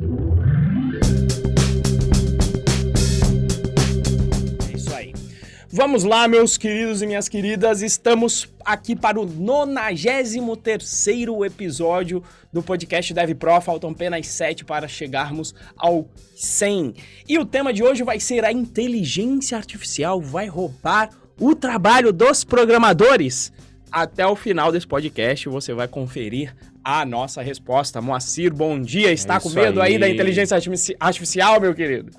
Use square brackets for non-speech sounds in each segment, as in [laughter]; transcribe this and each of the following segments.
É isso aí. Vamos lá, meus queridos e minhas queridas, estamos aqui para o 93 episódio do podcast Dev Pro. Faltam apenas 7 para chegarmos ao 100. E o tema de hoje vai ser a inteligência artificial vai roubar o trabalho dos programadores. Até o final desse podcast você vai conferir a nossa resposta. Moacir, bom dia. Está É com medo aí. aí. da inteligência artifici- artificial, meu querido?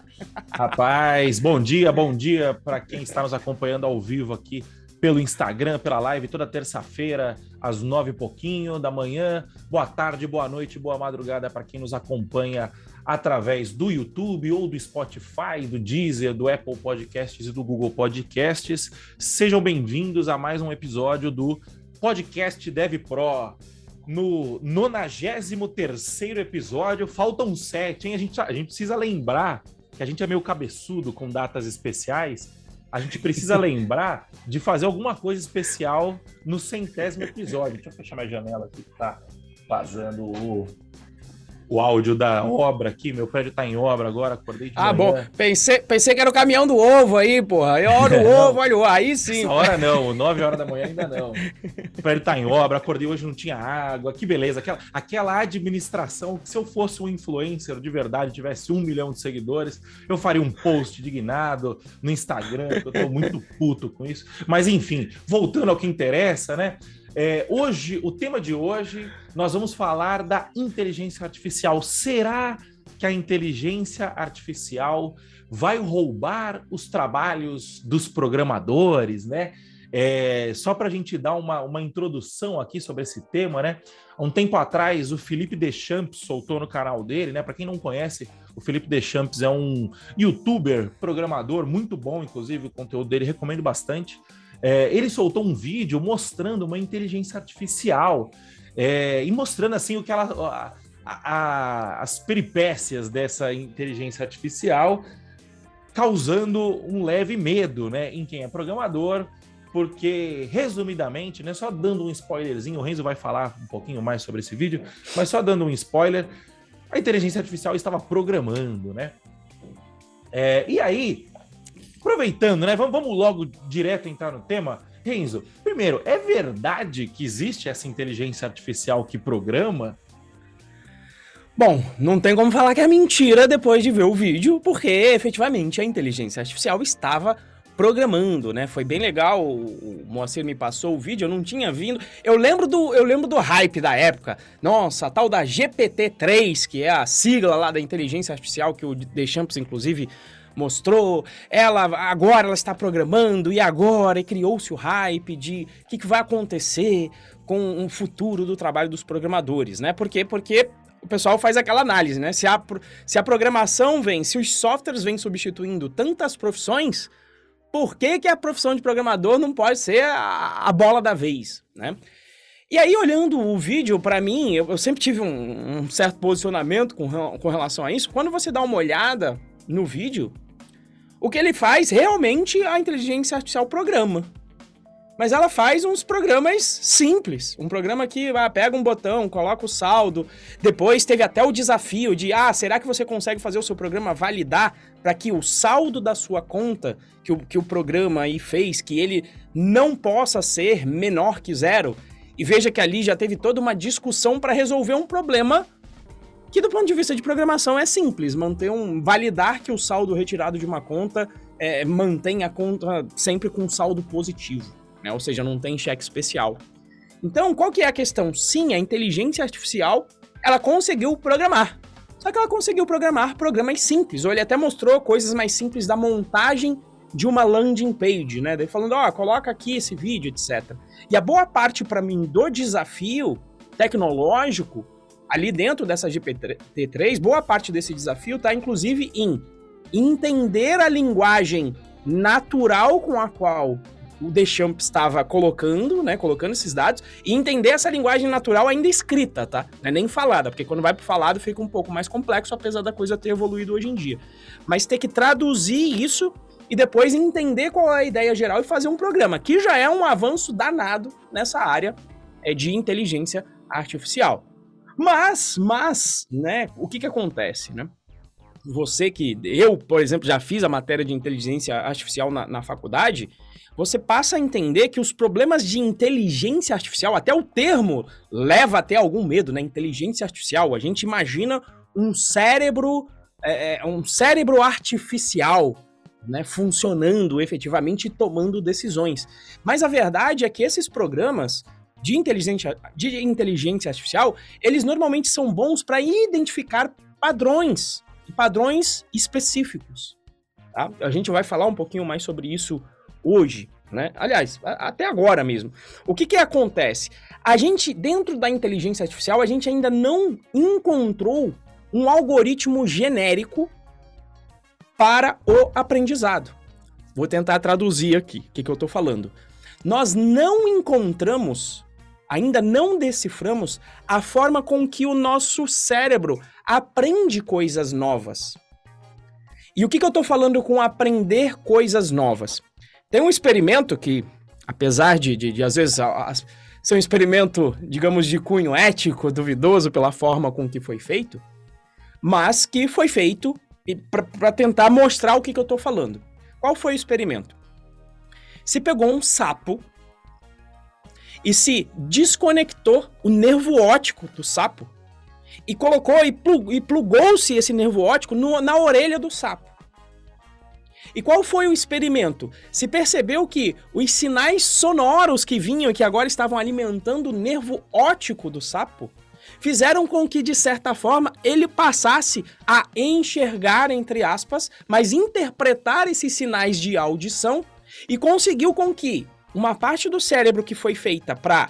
Rapaz, bom dia, bom dia para quem está nos acompanhando ao vivo aqui pelo Instagram, pela live, toda terça-feira, às nove e pouquinho da manhã. Boa tarde, boa noite, boa madrugada para quem nos acompanha através do YouTube ou do Spotify, do Deezer, do Apple Podcasts e do Google Podcasts. Sejam bem-vindos a mais um episódio do Podcast Dev Pro. No 93 episódio, faltam sete, hein? A gente, a gente precisa lembrar que a gente é meio cabeçudo com datas especiais, a gente precisa [laughs] lembrar de fazer alguma coisa especial no centésimo episódio. Deixa eu fechar minha janela aqui que tá vazando o, o áudio da obra aqui. Meu prédio tá em obra agora, acordei de Ah, manhã. bom. Pensei, pensei que era o caminhão do ovo aí, porra. Aí olha [laughs] o ovo, olha o. Aí sim. Essa hora não, 9 horas da manhã ainda não. [laughs] O prédio tá em obra, acordei hoje não tinha água, que beleza. Aquela, aquela administração se eu fosse um influencer de verdade, tivesse um milhão de seguidores, eu faria um post indignado no Instagram, que eu tô muito puto com isso. Mas enfim, voltando ao que interessa, né? É, hoje, o tema de hoje, nós vamos falar da inteligência artificial. Será que a inteligência artificial vai roubar os trabalhos dos programadores, né? É, só para a gente dar uma, uma introdução aqui sobre esse tema, né? Há um tempo atrás, o Felipe Deschamps soltou no canal dele, né? Para quem não conhece, o Felipe Deschamps é um youtuber, programador, muito bom, inclusive, o conteúdo dele recomendo bastante. É, ele soltou um vídeo mostrando uma inteligência artificial é, e mostrando assim o que ela. a- a- as peripécias dessa inteligência artificial, causando um leve medo né, em quem é programador, porque, resumidamente, né, só dando um spoilerzinho, o Renzo vai falar um pouquinho mais sobre esse vídeo, mas só dando um spoiler, a inteligência artificial estava programando, né? É, e aí, aproveitando, né? Vamos, logo direto entrar no tema. Renzo, primeiro, é verdade que existe essa inteligência artificial que programa? Bom, não tem como falar que é mentira depois de ver o vídeo, porque efetivamente a inteligência artificial estava programando, né? Foi bem legal, o o Moacir me passou o vídeo, eu não tinha vindo. Eu lembro do, eu lembro do hype da época. Nossa, a tal da GPT-3, que é a sigla lá da inteligência artificial que o Deschamps inclusive mostrou, ela agora ela está programando e agora e criou-se o hype de o que, que vai acontecer com o futuro do trabalho dos programadores, né? Por quê? Porque o pessoal faz aquela análise, né? Se a, se a programação vem, se os softwares vêm substituindo tantas profissões, por que, que a profissão de programador não pode ser a, a bola da vez, né? E aí, olhando o vídeo, pra mim, eu, eu sempre tive um, um certo posicionamento com, com relação a isso. Quando você dá uma olhada no vídeo, o que ele faz, realmente, a inteligência artificial programa. Mas ela faz uns programas simples. Um programa que ah, pega um botão, coloca o saldo. Depois teve até o desafio de: ah, será que você consegue fazer o seu programa validar para que o saldo da sua conta que o, que o programa aí fez, que ele não possa ser menor que zero? E veja que ali já teve toda uma discussão para resolver um problema que, do ponto de vista de programação, é simples. Manter um. validar que o saldo retirado de uma conta é, mantém a conta sempre com saldo positivo né? Ou seja, não tem cheque especial. Então, qual que é a questão? Sim, a inteligência artificial, ela conseguiu programar. Só que ela conseguiu programar programas simples. Ou ele até mostrou coisas mais simples da montagem de uma landing page, né? Daí falando, ó, coloca aqui esse vídeo, etc. E a boa parte para mim do desafio tecnológico ali dentro dessa GPT-3, boa parte desse desafio está inclusive em entender a linguagem natural com a qual o Deschamps estava colocando, né, colocando esses dados, e entender essa linguagem natural ainda escrita, tá? Não é nem falada, porque quando vai pro falado fica um pouco mais complexo, apesar da coisa ter evoluído hoje em dia. Mas ter que traduzir isso e depois entender qual é a ideia geral e fazer um programa, que já é um avanço danado nessa área é, de inteligência artificial. Mas, mas, né, o que que acontece, né? Você que, eu, por exemplo, já fiz a matéria de inteligência artificial na, na faculdade, você passa a entender que os problemas de inteligência artificial, até o termo leva até algum medo, né? Inteligência artificial. A gente imagina um cérebro, é, é um cérebro artificial, né, funcionando efetivamente e tomando decisões. Mas a verdade é que esses programas de inteligência, de inteligência artificial, eles normalmente são bons para identificar padrões, padrões específicos. Tá? A gente vai falar um pouquinho mais sobre isso hoje, né? Aliás, até agora mesmo. O que que acontece? A gente, dentro da inteligência artificial, a gente ainda não encontrou um algoritmo genérico para o aprendizado. Vou tentar traduzir aqui o que, que eu estou falando. Nós não encontramos ainda não deciframos a forma com que o nosso cérebro aprende coisas novas. E o que, que eu estou falando com aprender coisas novas? Tem um experimento que, apesar de, de, de às vezes, ser um experimento, digamos, de cunho ético, duvidoso pela forma com que foi feito, mas que foi feito para tentar mostrar o que, que eu estou falando. Qual foi o experimento? Se pegou um sapo e se desconectou o nervo óptico do sapo e colocou e, e plugou-se esse nervo óptico no, na orelha do sapo. E qual foi o experimento? Se percebeu que os sinais sonoros que vinham que agora estavam alimentando o nervo óptico do sapo fizeram com que, de certa forma, ele passasse a enxergar, entre aspas, mas interpretar esses sinais de audição e conseguiu com que uma parte do cérebro que foi feita para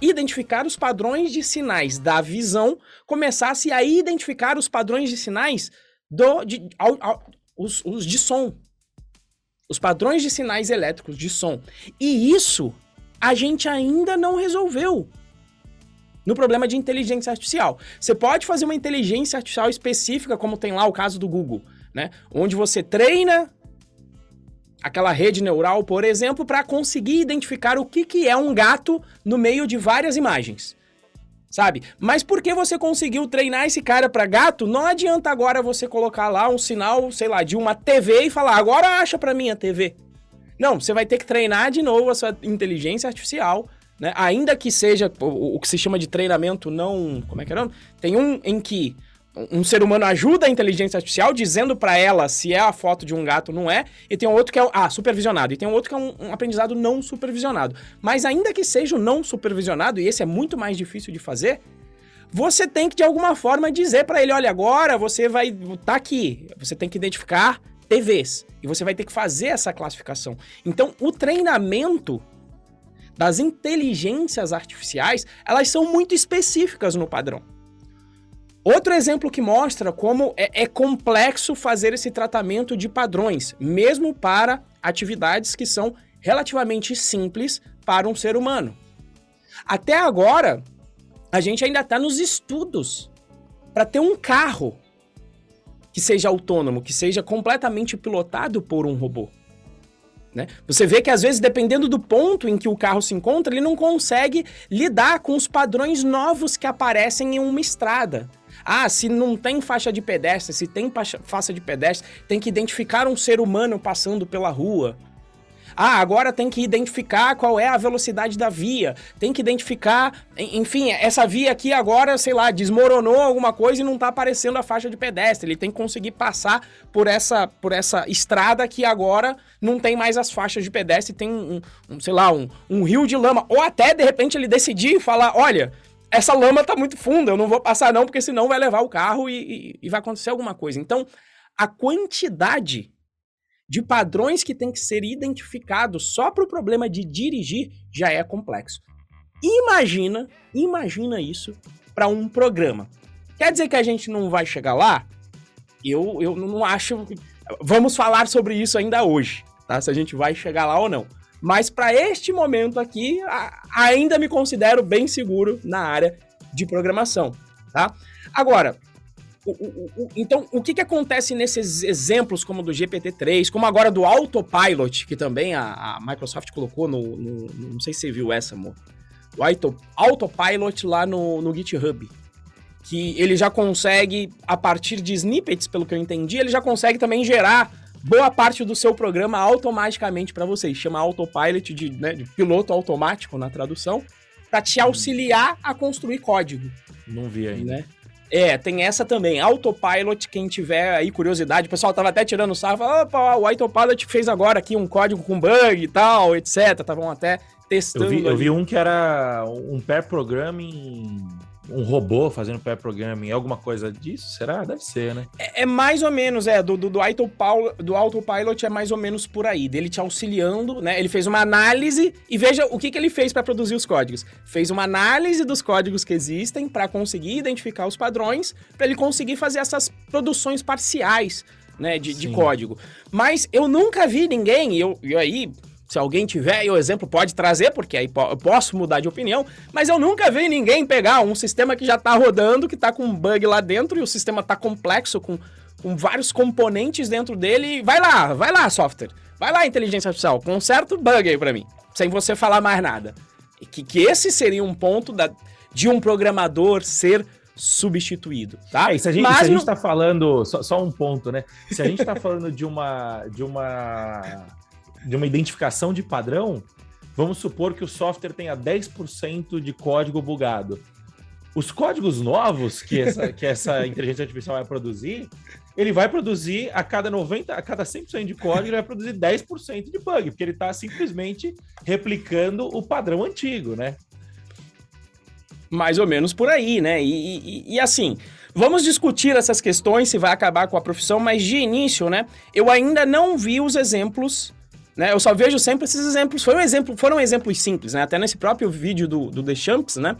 identificar os padrões de sinais da visão começasse a identificar os padrões de sinais do, de, ao, ao, os, os de som. Os padrões de sinais elétricos de som. E isso a gente ainda não resolveu no problema de inteligência artificial. Você pode fazer uma inteligência artificial específica, como tem lá o caso do Google, né? Onde você treina aquela rede neural, por exemplo, para conseguir identificar o que, que é um gato no meio de várias imagens. Sabe? Mas porque você conseguiu treinar esse cara para gato, não adianta agora você colocar lá um sinal, sei lá, de uma TV e falar, agora acha para mim a TV. Não, você vai ter que treinar de novo a sua inteligência artificial, né? Ainda que seja o, o que se chama de treinamento não, como é que é? Não? Tem um em que um ser humano ajuda a inteligência artificial dizendo para ela se é a foto de um gato não é, e tem um outro que é ah, supervisionado, e tem um outro que é um, um, aprendizado não supervisionado. Mas ainda que seja o não supervisionado, e esse é muito mais difícil de fazer, você tem que de alguma forma dizer para ele, olha, agora você vai tá aqui, você tem que identificar TVs e você vai ter que fazer essa classificação. Então, o treinamento das inteligências artificiais, elas são muito específicas no padrão. Outro exemplo que mostra como é, é, complexo fazer esse tratamento de padrões, mesmo para atividades que são relativamente simples para um ser humano. Até agora, a gente ainda está nos estudos para ter um carro que seja autônomo, que seja completamente pilotado por um robô. Né? Você vê que às vezes, dependendo do ponto em que o carro se encontra, ele não consegue lidar com os padrões novos que aparecem em uma estrada. Ah, se não tem faixa de pedestre, se tem faixa de pedestre, tem que identificar um ser humano passando pela rua. Ah, agora tem que identificar qual é a velocidade da via, tem que identificar, enfim, essa via aqui agora, sei lá, desmoronou alguma coisa e não está aparecendo a faixa de pedestre. Ele tem que conseguir passar por essa, por essa estrada que agora não tem mais as faixas de pedestre, tem um, um sei lá, um, um rio de lama. Ou até, de repente, ele decidir falar, olha, essa lama tá muito funda, eu não vou passar não, porque senão vai levar o carro e, e, e vai acontecer alguma coisa. Então, a quantidade de padrões que tem que ser identificados só para o problema de dirigir já é complexo. Imagina, imagina isso para um programa. Quer dizer que a gente não vai chegar lá? Eu, eu não acho. Vamos falar sobre isso ainda hoje, tá? Se a gente vai chegar lá ou não. Mas para este momento aqui, ainda me considero bem seguro na área de programação, tá? Agora, o, o, o, então, o que, que acontece nesses exemplos como do GPT-3, como agora do Autopilot, que também a, a Microsoft colocou no, no, no, Não sei se você viu essa, amor. O Auto, Autopilot lá no, no GitHub. que ele já consegue, a partir de snippets, pelo que eu entendi, ele já consegue também gerar boa parte do seu programa automaticamente para vocês. Chama Autopilot de, né, de piloto automático na tradução, para te auxiliar a construir código. Não vi ainda. Né? É, tem essa também. Autopilot, quem tiver aí curiosidade, o pessoal tava até tirando sarro, opa, o Autopilot fez agora aqui um código com bug e tal, etc. Estavam até testando. Eu vi, eu vi, um que era um pair programming um robô fazendo pair programming, alguma coisa disso? Será? Deve ser, né? É, é mais ou menos, é, do, do, do, autopilot, do autopilot é mais ou menos por aí, dele te auxiliando, né? Ele fez uma análise e veja o que, que ele fez para produzir os códigos. Fez uma análise dos códigos que existem para conseguir identificar os padrões, para ele conseguir fazer essas produções parciais, né, de, de código. Mas eu nunca vi ninguém, e eu, eu aí se alguém tiver e o exemplo pode trazer, porque aí eu posso mudar de opinião, mas eu nunca vi ninguém pegar um sistema que já está rodando, que está com um bug lá dentro e o sistema está complexo, com, com vários componentes dentro dele. Vai lá, vai lá, software. Vai lá, inteligência artificial, conserta o bug aí para mim, sem você falar mais nada. E que, que esse seria um ponto da, de um programador ser substituído, tá? É, se a gente, a gente tá falando, só, só, um ponto, né? Se a gente está falando de uma, de uma de uma identificação de padrão, vamos supor que o software tenha 10% de código bugado. Os códigos novos que essa, que essa [laughs] inteligência artificial vai produzir, ele vai produzir a cada 90, a cada 100% de código, ele vai produzir 10% de bug, porque ele está simplesmente replicando o padrão antigo, né? Mais ou menos por aí, né? E, e, e assim, Vamos discutir essas questões, se vai acabar com a profissão, mas de início, né? Eu ainda não vi os exemplos né? Eu só vejo sempre esses exemplos. Foi um exemplo, foram exemplos simples, né? Até nesse próprio vídeo do, do The Champs, né?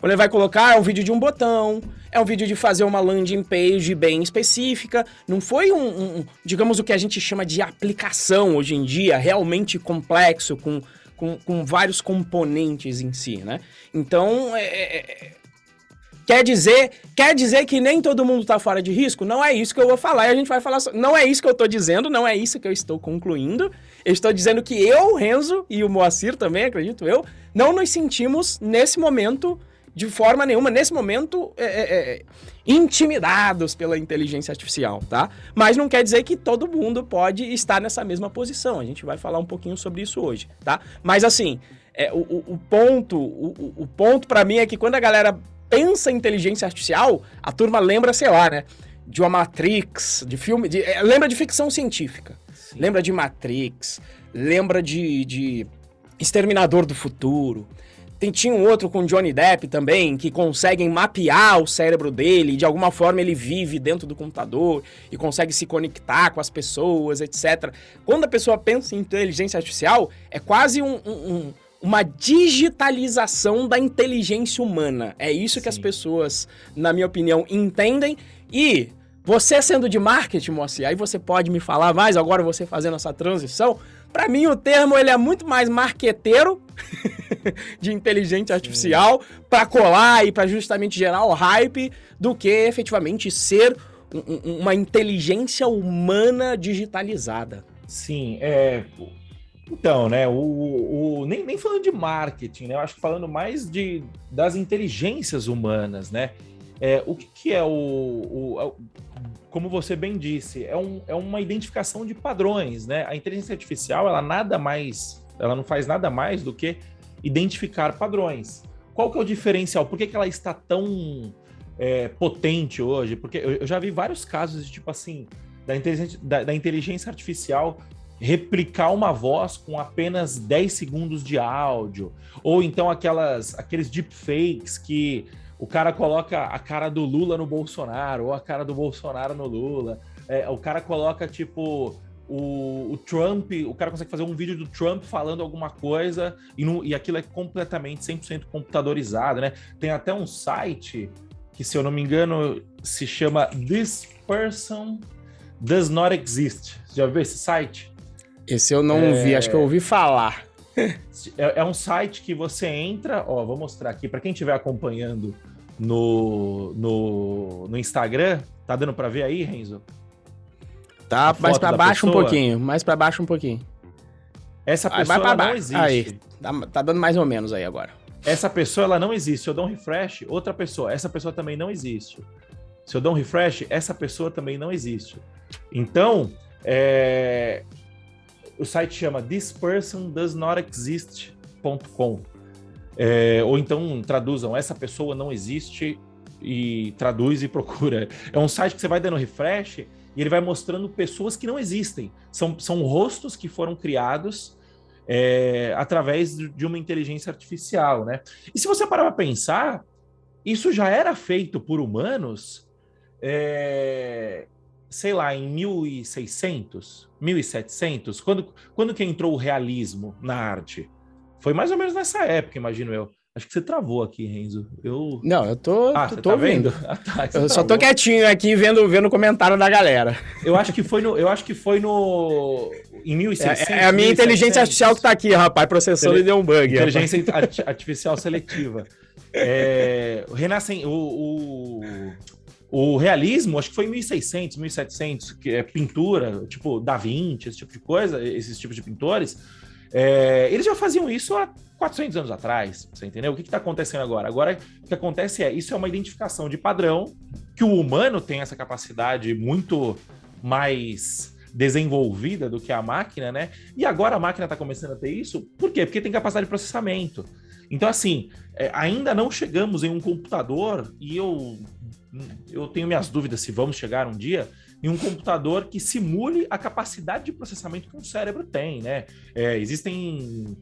Quando ele vai colocar, é um vídeo de um botão, é um vídeo de fazer uma landing page bem específica. Não foi um, um digamos, o que a gente chama de aplicação hoje em dia, realmente complexo, com, com, com vários componentes em si, né? Então, é, é, é Quer dizer, quer dizer que nem todo mundo está fora de risco? Não é isso que eu vou falar e a gente vai falar. Não é isso que eu estou dizendo, não é isso que eu estou concluindo. Eu estou dizendo que eu, Renzo e o Moacir também, acredito eu, não nos sentimos nesse momento de forma nenhuma, nesse momento, é, é, é, intimidados pela inteligência artificial, tá? Mas não quer dizer que todo mundo pode estar nessa mesma posição. A gente vai falar um pouquinho sobre isso hoje, tá? Mas assim, é, o, o, ponto, o, o ponto para mim é que quando a galera pensa em inteligência artificial, a turma lembra, sei lá, né? De uma Matrix, de filme. De, é, lembra de ficção científica. Sim. Lembra de Matrix. Lembra de, de Exterminador do Futuro. Tem, tinha um outro com Johnny Depp também, que conseguem mapear o cérebro dele, de alguma forma ele vive dentro do computador e consegue se conectar com as pessoas, etc. Quando a pessoa pensa em inteligência artificial, é quase um, um, uma digitalização da inteligência humana. É isso Sim. que as pessoas, na minha opinião, entendem. E você sendo de marketing, Moacir, aí você pode me falar mais agora você fazendo essa transição. Para mim o termo ele é muito mais marqueteiro [laughs] de inteligência artificial para colar e para justamente gerar o hype do que efetivamente ser um, uma inteligência humana digitalizada. Sim, é então, né, o, o, nem, nem falando de marketing, né, eu acho que falando mais de, das inteligências humanas, né, é, o que, que é o, o, é como você bem disse, é, um, é uma identificação de padrões, né, a inteligência artificial, ela nada mais, ela não faz nada mais do que identificar padrões. Qual que é o diferencial? Por que, que ela está tão é, potente hoje? Porque eu, eu já vi vários casos de, tipo assim, da inteligência, da, da inteligência artificial replicar uma voz com apenas 10 segundos de áudio, ou então aquelas aqueles deepfakes que o cara coloca a cara do Lula no Bolsonaro, ou a cara do Bolsonaro no Lula. É, o cara coloca, tipo, o, o, Trump, o cara consegue fazer um vídeo do Trump falando alguma coisa e, no, e aquilo é completamente 100% computadorizado, né? Tem até um site que, se eu não me engano, se chama This Person Does Not Exist. Já viu esse site? Esse eu não é... vi, acho que eu ouvi falar. É, é, um site que você entra, ó, vou mostrar aqui para quem estiver acompanhando no, no, no Instagram. Tá dando para ver aí, Renzo? Tá mais para baixo pessoa. um pouquinho, mais para baixo um pouquinho. Essa pessoa não existe. Aí, tá, tá, dando mais ou menos aí agora. essa pessoa ela não existe. Se eu dou um refresh, outra pessoa, essa pessoa também não existe. Se eu dou um refresh, essa pessoa também não existe. Então, é... o site chama thispersondoesnotexist.com. É, ou então traduzam essa pessoa não existe e traduz e procura. É um site que você vai dando refresh e ele vai mostrando pessoas que não existem. São, são rostos que foram criados é, através de uma inteligência artificial, né? E se você parar para pensar, isso já era feito por humanos, é, sei lá, em 1600, 1700, quando, quando que entrou o realismo na arte? Foi mais ou menos nessa época, imagino eu. Acho que você travou aqui, Renzo. Eu... Não, eu tô, ah, tô, tô tá vendo. [laughs] Ah, tá, eu só tô quietinho aqui vendo, vendo o comentário da galera. Eu acho que foi no, eu acho que foi no em 1600. É, é a minha 1700. inteligência artificial que tá aqui, rapaz, processando e deu um bug. Inteligência rapaz. artificial seletiva. É, o, o, o, realismo, acho que foi em 1600, 1700, que é pintura, tipo Da Vinci, esse tipo de coisa, esses tipos de pintores. É, eles já faziam isso há 400 anos atrás, você entendeu? O que está acontecendo agora? Agora, o que acontece é, isso é uma identificação de padrão, que o humano tem essa capacidade muito mais desenvolvida do que a máquina, né? E agora a máquina está começando a ter isso, por quê? Porque tem capacidade de processamento. Então, assim, é, ainda não chegamos em um computador, e eu, eu tenho minhas dúvidas se vamos chegar um dia, em um computador que simule a capacidade de processamento que um cérebro tem, né? É, existem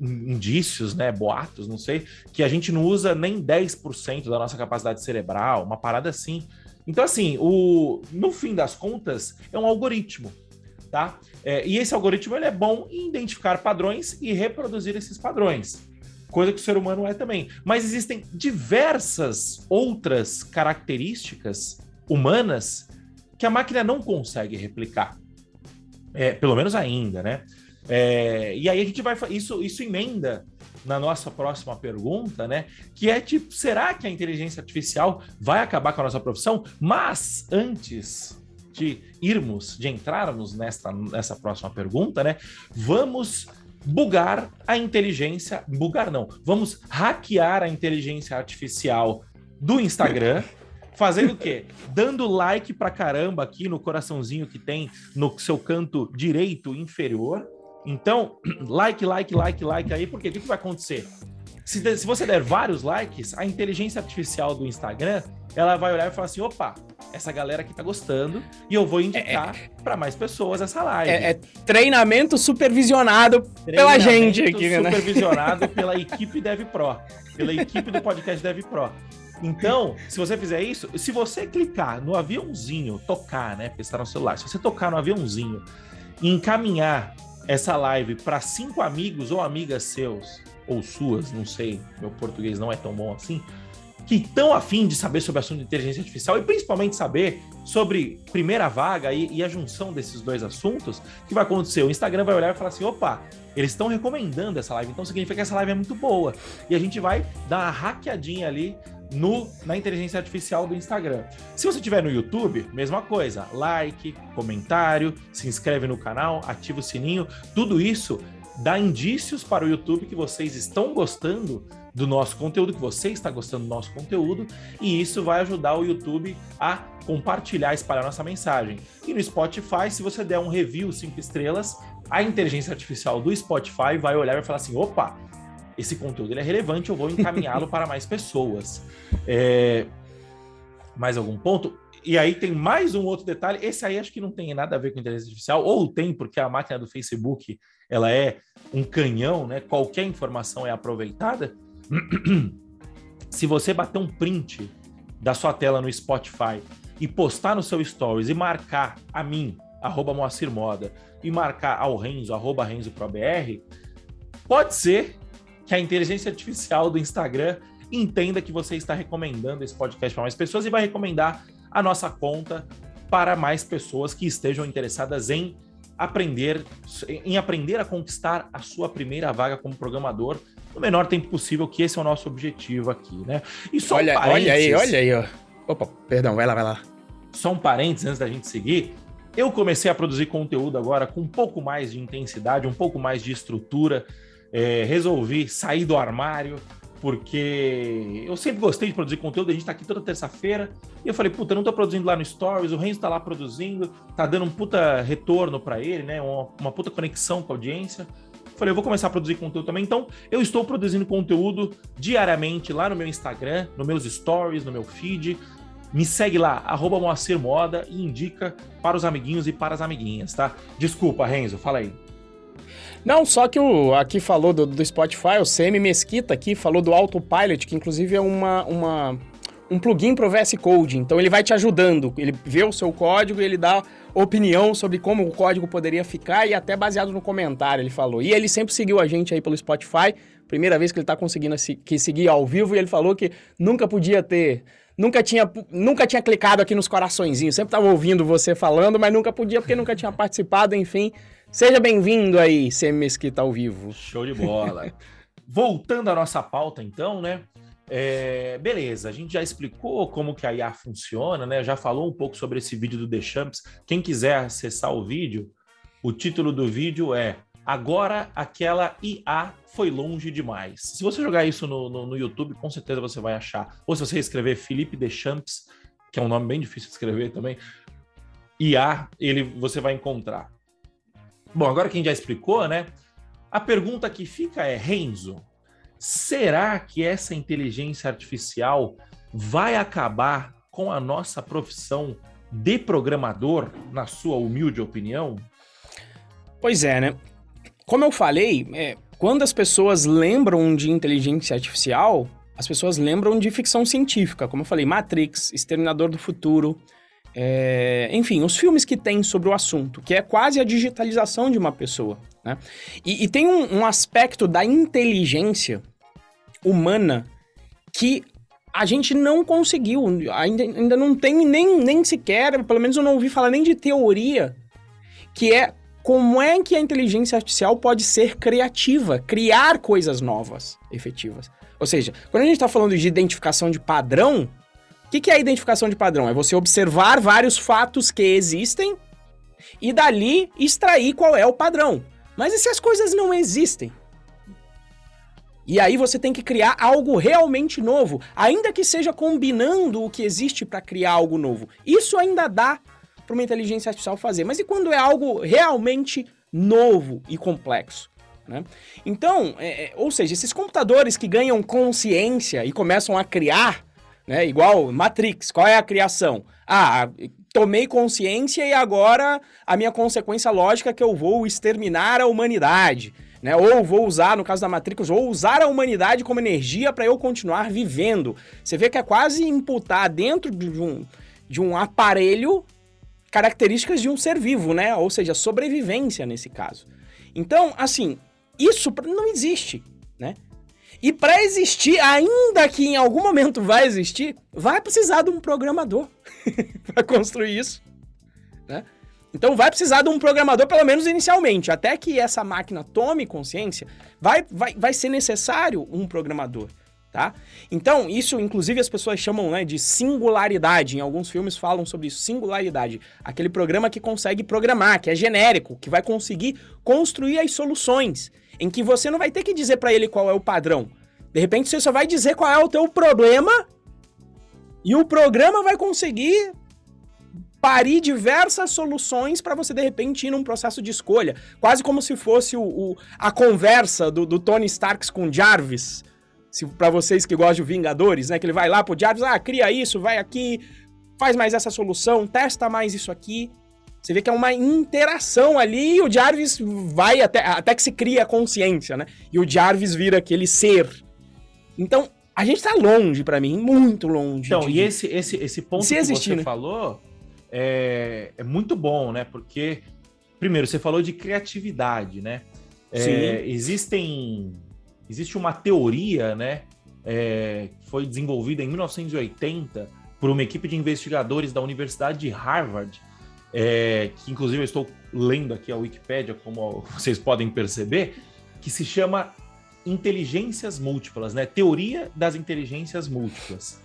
indícios, né, boatos, não sei, que a gente não usa nem 10% da nossa capacidade cerebral, uma parada assim. Então, assim, o, no fim das contas, é um algoritmo, tá? É, e esse algoritmo ele é bom em identificar padrões e reproduzir esses padrões, coisa que o ser humano é também. Mas existem diversas outras características humanas que a máquina não consegue replicar. É, pelo menos ainda, né? É, e aí a gente vai. Isso, isso emenda na nossa próxima pergunta, né? Que é tipo, será que a inteligência artificial vai acabar com a nossa profissão? Mas antes de irmos, de entrarmos nesta, nessa próxima pergunta, né? Vamos bugar a inteligência. Bugar não, vamos hackear a inteligência artificial do Instagram. Fazendo o quê? Dando like pra caramba aqui no coraçãozinho que tem no seu canto direito inferior então, [clears throat] like, like, like, like aí, porque o que, que vai acontecer? Se, se você der vários likes, a inteligência artificial do Instagram, ela vai olhar e falar assim, opa, essa galera aqui tá gostando e eu vou indicar é, é para mais pessoas essa live. É, é treinamento supervisionado treinamento pela gente aqui, né? Supervisionado [laughs] pela equipe Dev Pro, pela equipe do podcast Dev Pro. Então, se você fizer isso, se você clicar no aviãozinho, tocar, né? Porque está no celular, se você tocar no aviãozinho e encaminhar essa live para cinco amigos ou amigas seus, ou suas, não sei, meu português não é tão bom assim, que estão afim de saber sobre o assunto de inteligência artificial e principalmente saber sobre primeira vaga e, e, a junção desses dois assuntos, o que vai acontecer? O Instagram vai olhar e falar assim: opa, eles estão recomendando essa live, então significa que essa live é muito boa. E a gente vai dar uma hackeadinha ali no, na inteligência artificial do Instagram. Se você estiver no YouTube, mesma coisa, like, comentário, se inscreve no canal, ativa o sininho, tudo isso dá indícios para o YouTube que vocês estão gostando do nosso conteúdo, que você está gostando do nosso conteúdo, e isso vai ajudar o YouTube a compartilhar, espalhar nossa mensagem. E no Spotify, se você der um review 5 estrelas, a inteligência artificial do Spotify vai olhar e vai falar assim: opa, esse conteúdo ele é relevante, eu vou encaminhá-lo para mais pessoas. É... Mais algum ponto? E aí tem mais um outro detalhe. Esse aí acho que não tem nada a ver com inteligência artificial, ou tem, porque a máquina do Facebook ela é um canhão, né? Qualquer informação é aproveitada. [clears throat] Se você bater um print da sua tela no Spotify e postar no seu stories e marcar a mim, arroba Moacir Moda, e marcar ao Renzo, arroba Renzo ProBR, pode ser que a inteligência artificial do Instagram entenda que você está recomendando esse podcast para mais pessoas e vai recomendar a nossa conta para mais pessoas que estejam interessadas em aprender em aprender a conquistar a sua primeira vaga como programador no menor tempo possível, que esse é o nosso objetivo aqui, né? E só olha, um olha aí, olha aí, ó. Opa, perdão, vai lá, vai lá. Só um parênteses antes da gente seguir. Eu comecei a produzir conteúdo agora com um pouco mais de intensidade, um pouco mais de estrutura é, resolvi sair do armário, porque eu sempre gostei de produzir conteúdo, a gente tá aqui toda terça-feira, e eu falei, puta, eu não tô produzindo lá no Stories, o Renzo tá lá produzindo, tá dando um puta retorno para ele, né, uma, uma puta conexão com a audiência. Falei, eu vou começar a produzir conteúdo também. Então, eu estou produzindo conteúdo diariamente lá no meu Instagram, nos meus stories, no meu feed. Me segue lá, arroba Moacir Moda e indica para os amiguinhos e para as amiguinhas, tá? Desculpa, Renzo, fala aí. Não, só que o aqui falou do, do Spotify, o CM Mesquita aqui falou do Autopilot, que inclusive é uma, uma, um plugin para o VS Code. Então ele vai te ajudando. Ele vê o seu código e ele dá opinião sobre como o código poderia ficar e até baseado no comentário ele falou. E ele sempre seguiu a gente aí pelo Spotify. Primeira vez que ele está conseguindo se, que seguir ao vivo e ele falou que nunca podia ter nunca tinha, nunca tinha clicado aqui nos coraçõezinhos. Sempre estava ouvindo você falando, mas nunca podia porque nunca tinha participado, enfim. Seja bem-vindo aí, Semi Mesquita ao vivo. Show de bola. [laughs] Voltando à nossa pauta, então, né? É, beleza, a gente já explicou como que a IA funciona, né? Já falou um pouco sobre esse vídeo do Deschamps. Quem quiser acessar o vídeo, o título do vídeo é Agora aquela IA foi longe demais. Se você jogar isso no, no, no YouTube, com certeza você vai achar. Ou se você escrever Felipe Deschamps, que é um nome bem difícil de escrever também, IA, ele você vai encontrar. Bom, agora que a gente já explicou, né? A pergunta que fica é, Renzo, será que essa inteligência artificial vai acabar com a nossa profissão de programador, na sua humilde opinião? Pois é, né? Como eu falei, é, quando as pessoas lembram de inteligência artificial, as pessoas lembram de ficção científica, como eu falei, Matrix, Exterminador do Futuro, é, enfim, os filmes que tem sobre o assunto, que é quase a digitalização de uma pessoa. Né? E, e tem um, um aspecto da inteligência humana que a gente não conseguiu, ainda, ainda não tem nem, nem sequer, pelo menos eu não ouvi falar nem de teoria, que é como é que a inteligência artificial pode ser criativa, criar coisas novas, efetivas. Ou seja, quando a gente está falando de identificação de padrão, que, que é a identificação de padrão? É você observar vários fatos que existem e dali extrair qual é o padrão. Mas e se as coisas não existem? E aí você tem que criar algo realmente novo, ainda que seja combinando o que existe para criar algo novo. Isso ainda dá para uma inteligência artificial fazer. Mas e quando é algo realmente novo e complexo? Né? Então, é, é ou seja, esses computadores que ganham consciência e começam a criar né? Igual Matrix, qual é a criação? Ah, tomei consciência e agora a minha consequência lógica é que eu vou exterminar a humanidade. Né? Ou vou usar, no caso da Matrix, ou usar a humanidade como energia para eu continuar vivendo. Você vê que é quase imputar dentro de um, de um aparelho características de um ser vivo, né? Ou seja, sobrevivência nesse caso. Então, assim, isso não existe, né? E para existir, ainda que em algum momento vai existir, vai precisar de um programador [laughs] para construir isso. Né? Então vai precisar de um programador, pelo menos inicialmente. Até que essa máquina tome consciência, vai, vai, vai ser necessário um programador. Tá? Então, isso, inclusive, as pessoas chamam né, de singularidade. Em alguns filmes falam sobre isso, singularidade. Aquele programa que consegue programar, que é genérico, que vai conseguir construir as soluções em que você não vai ter que dizer para ele qual é o padrão. De repente você só vai dizer qual é o teu problema e o programa vai conseguir parir diversas soluções para você de repente ir num processo de escolha, quase como se fosse o, o a conversa do, do, Tony Stark com Jarvis. Para vocês que gostam de Vingadores, né? Que ele vai lá pro Jarvis, ah, cria isso, vai aqui, faz mais essa solução, testa mais isso aqui. Você vê que é uma interação ali e o Jarvis vai até, até que se cria a consciência, né? E o Jarvis vira aquele ser. Então, a gente tá longe, para mim, muito longe. Então, de... e esse, esse, esse ponto se que existir, você né? falou é, é muito bom, né? Porque, primeiro, você falou de criatividade, né? É, existem. Existe uma teoria, né? É, que foi desenvolvida em 1980 por uma equipe de investigadores da Universidade de Harvard, é, que inclusive eu estou lendo aqui a Wikipédia, como vocês podem perceber, que se chama inteligências múltiplas, né? Teoria das inteligências múltiplas.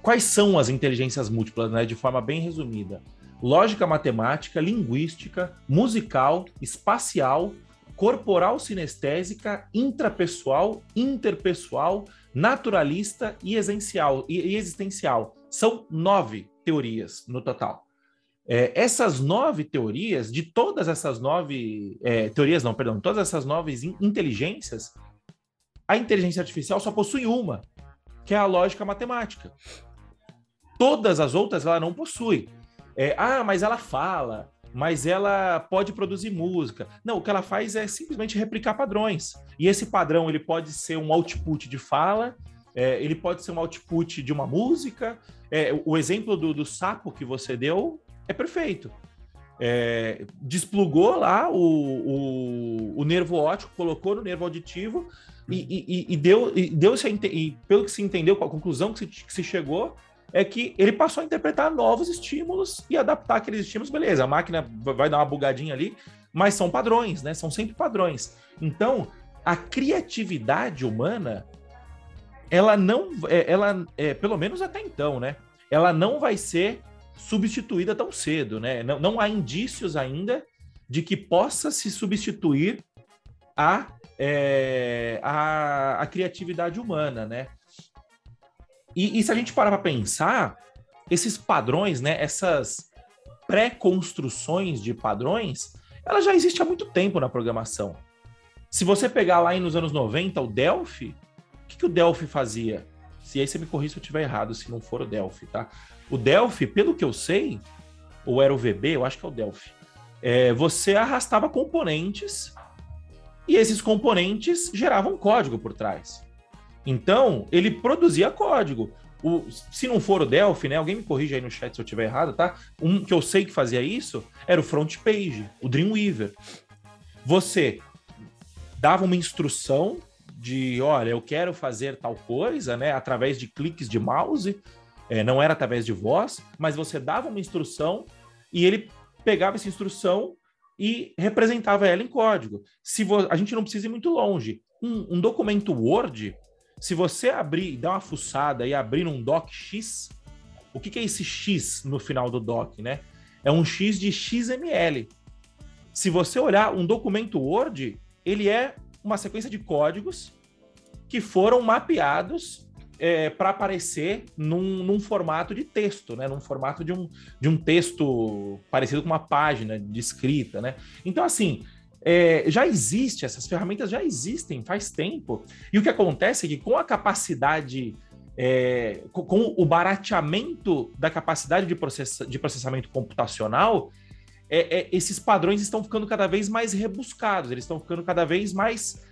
Quais são as inteligências múltiplas, né? De forma bem resumida: lógica matemática, linguística, musical, espacial, corporal sinestésica, intrapessoal, interpessoal, naturalista e, essencial, e existencial. São nove teorias no total. É, essas nove teorias, de todas essas nove é, teorias, não, perdão, todas essas nove inteligências, a inteligência artificial só possui uma, que é a lógica matemática. Todas as outras ela não possui. É, ah, mas ela fala, mas ela pode produzir música. Não, o que ela faz é simplesmente replicar padrões. E esse padrão ele pode ser um output de fala, é, ele pode ser um output de uma música. É, o exemplo do, do, sapo que você deu é perfeito. É, desplugou lá o, o, o, nervo óptico, colocou no nervo auditivo e, e, e deu, e deu -se e pelo que se entendeu, a conclusão que se, que se chegou, é que ele passou a interpretar novos estímulos e adaptar aqueles estímulos. Beleza, a máquina vai dar uma bugadinha ali, mas são padrões, né? São sempre padrões. Então, a criatividade humana, ela não, é, ela, é, pelo menos até então, né? Ela não vai ser substituída tão cedo, né? Não, não há indícios ainda de que possa se substituir a, é, a, a criatividade humana, né? E, e se a gente parar para pensar, esses padrões, né, essas pré-construções de padrões, ela já existe há muito tempo na programação. Se você pegar lá nos anos 90 o Delphi, o que, que o Delphi fazia? Se aí você me corrija se eu estiver errado, se não for o Delphi, tá? O Delphi, pelo que eu sei, ou era o VB, eu acho que é o Delphi, é, você arrastava componentes e esses componentes geravam código por trás. Então, ele produzia código. O, se não for o Delphi, né? Alguém me corrige aí no chat se eu estiver errado, tá? Um que eu sei que fazia isso era o front page, o Dreamweaver. Você dava uma instrução de, olha, eu quero fazer tal coisa, né? Através de cliques de mouse, é, não era através de voz, mas você dava uma instrução e ele pegava essa instrução e representava ela em código. Se a gente não precisa ir muito longe. Um, um documento Word, se você abrir, dar uma fuçada e abrir um docx, o que, que é esse X no final do doc, né? É um X de XML. Se você olhar um documento Word, ele é uma sequência de códigos que foram mapeados é, para aparecer num, num, formato de texto, né? Num formato de um, de um texto parecido com uma página de escrita, né? Então, assim, é, já existe, essas ferramentas já existem faz tempo. E o que acontece é que com a capacidade, é, com o barateamento da capacidade de, de processamento computacional, é, é, esses padrões estão ficando cada vez mais rebuscados, eles estão ficando cada vez mais.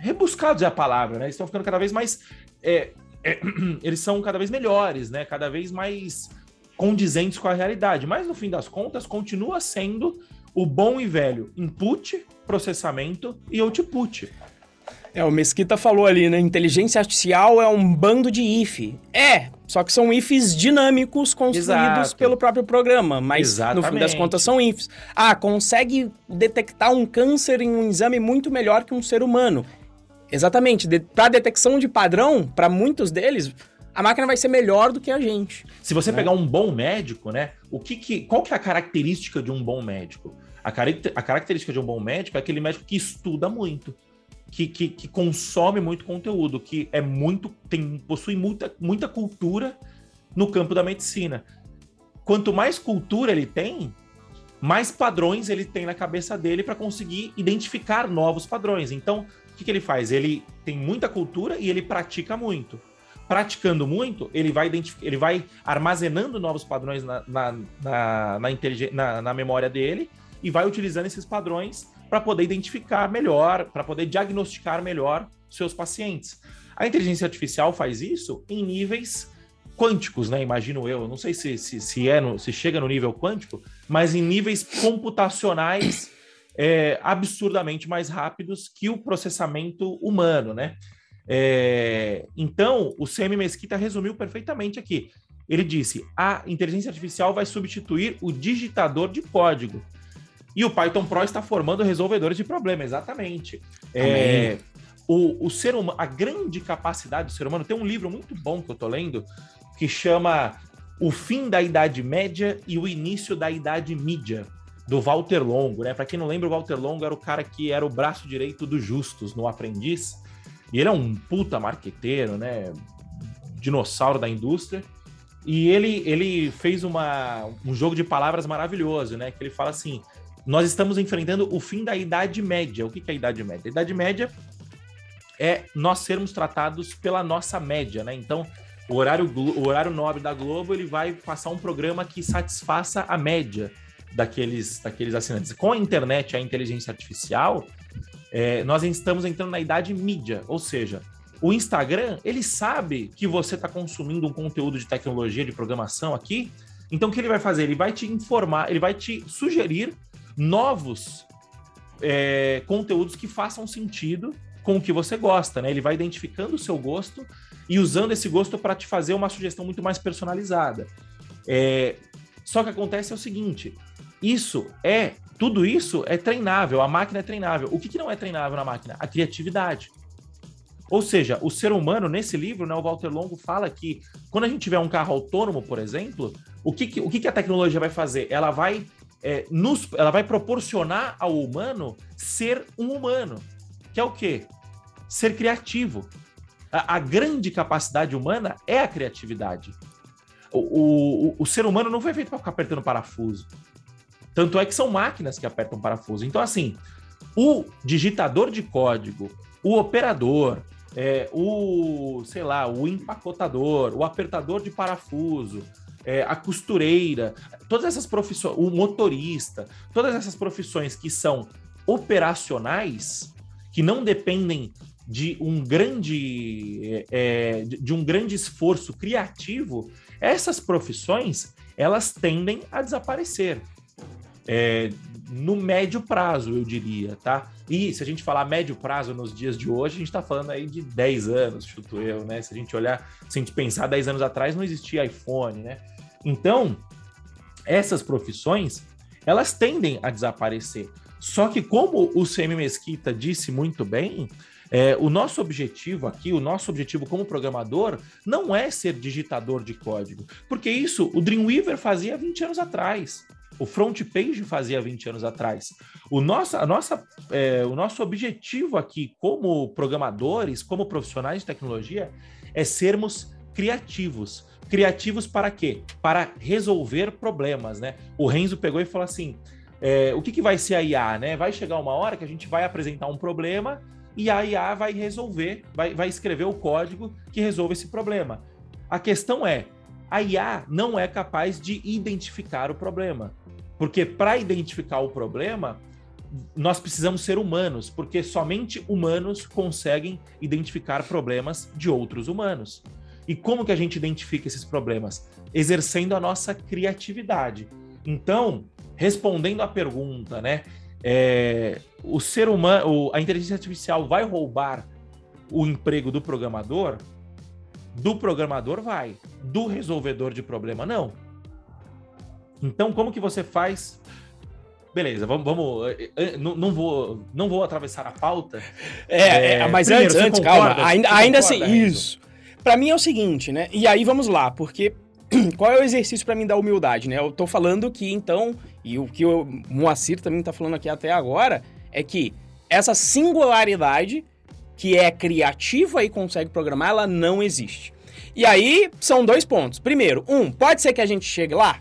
É, rebuscados é a palavra, né? Eles estão ficando cada vez mais. É, [clears throat] eles são cada vez melhores, né? Cada vez mais condizentes com a realidade. Mas no fim das contas, continua sendo o bom e velho input, processamento e output. É, o Mesquita falou ali, né? Inteligência artificial é um bando de if. É, só que são ifs dinâmicos construídos Exato. pelo próprio programa, mas Exatamente. no fim das contas são ifs. Ah, consegue detectar um câncer em um exame muito melhor que um ser humano. Exatamente. De, para detecção de padrão, para muitos deles, a máquina vai ser melhor do que a gente. Se você né? pegar um bom médico, né? O que, que qual que é a característica de um bom médico? A, a característica de um bom médico é aquele médico que estuda muito, que, que, que, consome muito conteúdo, que é muito tem possui muita, muita cultura no campo da medicina. Quanto mais cultura ele tem, mais padrões ele tem na cabeça dele para conseguir identificar novos padrões. Então, o que, que ele faz? Ele tem muita cultura e ele pratica muito praticando muito, ele vai, ele vai armazenando novos padrões na, na, na, na, na, na memória dele e vai utilizando esses padrões para poder identificar melhor, para poder diagnosticar melhor seus pacientes. A inteligência artificial faz isso em níveis quânticos, né? Imagino eu. Não sei se, se, se, é no, se chega no nível quântico, mas em níveis computacionais é, absurdamente mais rápidos que o processamento humano, né? É, então, o CM Mesquita resumiu perfeitamente aqui. Ele disse: a inteligência artificial vai substituir o digitador de código. E o Python Pro está formando resolvedores de problema, exatamente. É, o, o ser humano, a grande capacidade do ser humano, tem um livro muito bom que eu estou lendo que chama O Fim da Idade Média e o Início da Idade Mídia, do Walter Longo, né? Para quem não lembra, o Walter Longo era o cara que era o braço direito do Justus no Aprendiz. E ele é um puta marqueteiro, né? Dinossauro da indústria. E ele, ele fez uma, um jogo de palavras maravilhoso, né? Que ele fala assim: nós estamos enfrentando o fim da Idade Média. O que é a Idade Média? A Idade Média é nós sermos tratados pela nossa média, né? Então, o horário, o horário nobre da Globo ele vai passar um programa que satisfaça a média daqueles, daqueles assinantes. Com a internet e a inteligência artificial, é, nós estamos entrando na idade mídia, ou seja, o Instagram ele sabe que você está consumindo um conteúdo de tecnologia, de programação aqui. Então, o que ele vai fazer? Ele vai te informar, ele vai te sugerir novos é, conteúdos que façam sentido com o que você gosta, né? Ele vai identificando o seu gosto e usando esse gosto para te fazer uma sugestão muito mais personalizada. É... Só que acontece é o seguinte: isso é tudo isso é treinável, a máquina é treinável. O que, que não é treinável na máquina? A criatividade. Ou seja, o ser humano, nesse livro, né, o Walter Longo fala que quando a gente tiver um carro autônomo, por exemplo, o que, que o que, que a tecnologia vai fazer? Ela vai, é, nos, ela vai proporcionar ao humano ser um humano. Que é o quê? Ser criativo. A, a grande capacidade humana é a criatividade. O, o, o ser humano não foi feito para ficar apertando parafuso. Tanto é que são máquinas que apertam parafuso. Então, assim, o digitador de código, o operador, é, o, sei lá, o empacotador, o apertador de parafuso, é, a costureira, todas essas profissões, o motorista, todas essas profissões que são operacionais, que não dependem de um grande é, de um grande esforço criativo, essas profissões elas tendem a desaparecer. É, no médio prazo, eu diria, tá? E se a gente falar médio prazo nos dias de hoje, a gente está falando aí de 10 anos, chuto eu, né? Se a gente olhar, se a gente pensar 10 anos atrás, não existia iPhone, né? Então, essas profissões, elas tendem a desaparecer. Só que, como o CM Mesquita disse muito bem, é, o nosso objetivo aqui, o nosso objetivo como programador, não é ser digitador de código, porque isso o Dreamweaver fazia 20 anos atrás. O front page fazia 20 anos atrás. O nosso, a nossa, é, o nosso objetivo aqui, como programadores, como profissionais de tecnologia, é sermos criativos. Criativos para quê? Para resolver problemas, né? O Renzo pegou e falou assim: é, o que, que vai ser a IA, né? Vai chegar uma hora que a gente vai apresentar um problema e a IA vai resolver, vai, vai escrever o código que resolve esse problema. A questão é, a IA não é capaz de identificar o problema. Porque para identificar o problema, nós precisamos ser humanos, porque somente humanos conseguem identificar problemas de outros humanos. E como que a gente identifica esses problemas? Exercendo a nossa criatividade. Então, respondendo à pergunta, né? É, o ser humano, a inteligência artificial vai roubar o emprego do programador? Do programador vai, do resolvedor de problema não. Então, como que você faz? Beleza, vamos, vamos eh, eh, não, não, vou, não vou atravessar a pauta. É, é mas primeiro, antes, antes, calma, ainda, ainda assim, isso. Para mim é o seguinte, né? E aí vamos lá, porque [clears throat] qual é o exercício para mim da humildade, né? Eu tô falando que então, e o que o Moacir também tá falando aqui até agora, é que essa singularidade que é criativa e consegue programar, ela não existe. E aí são dois pontos. Primeiro, um, pode ser que a gente chegue lá?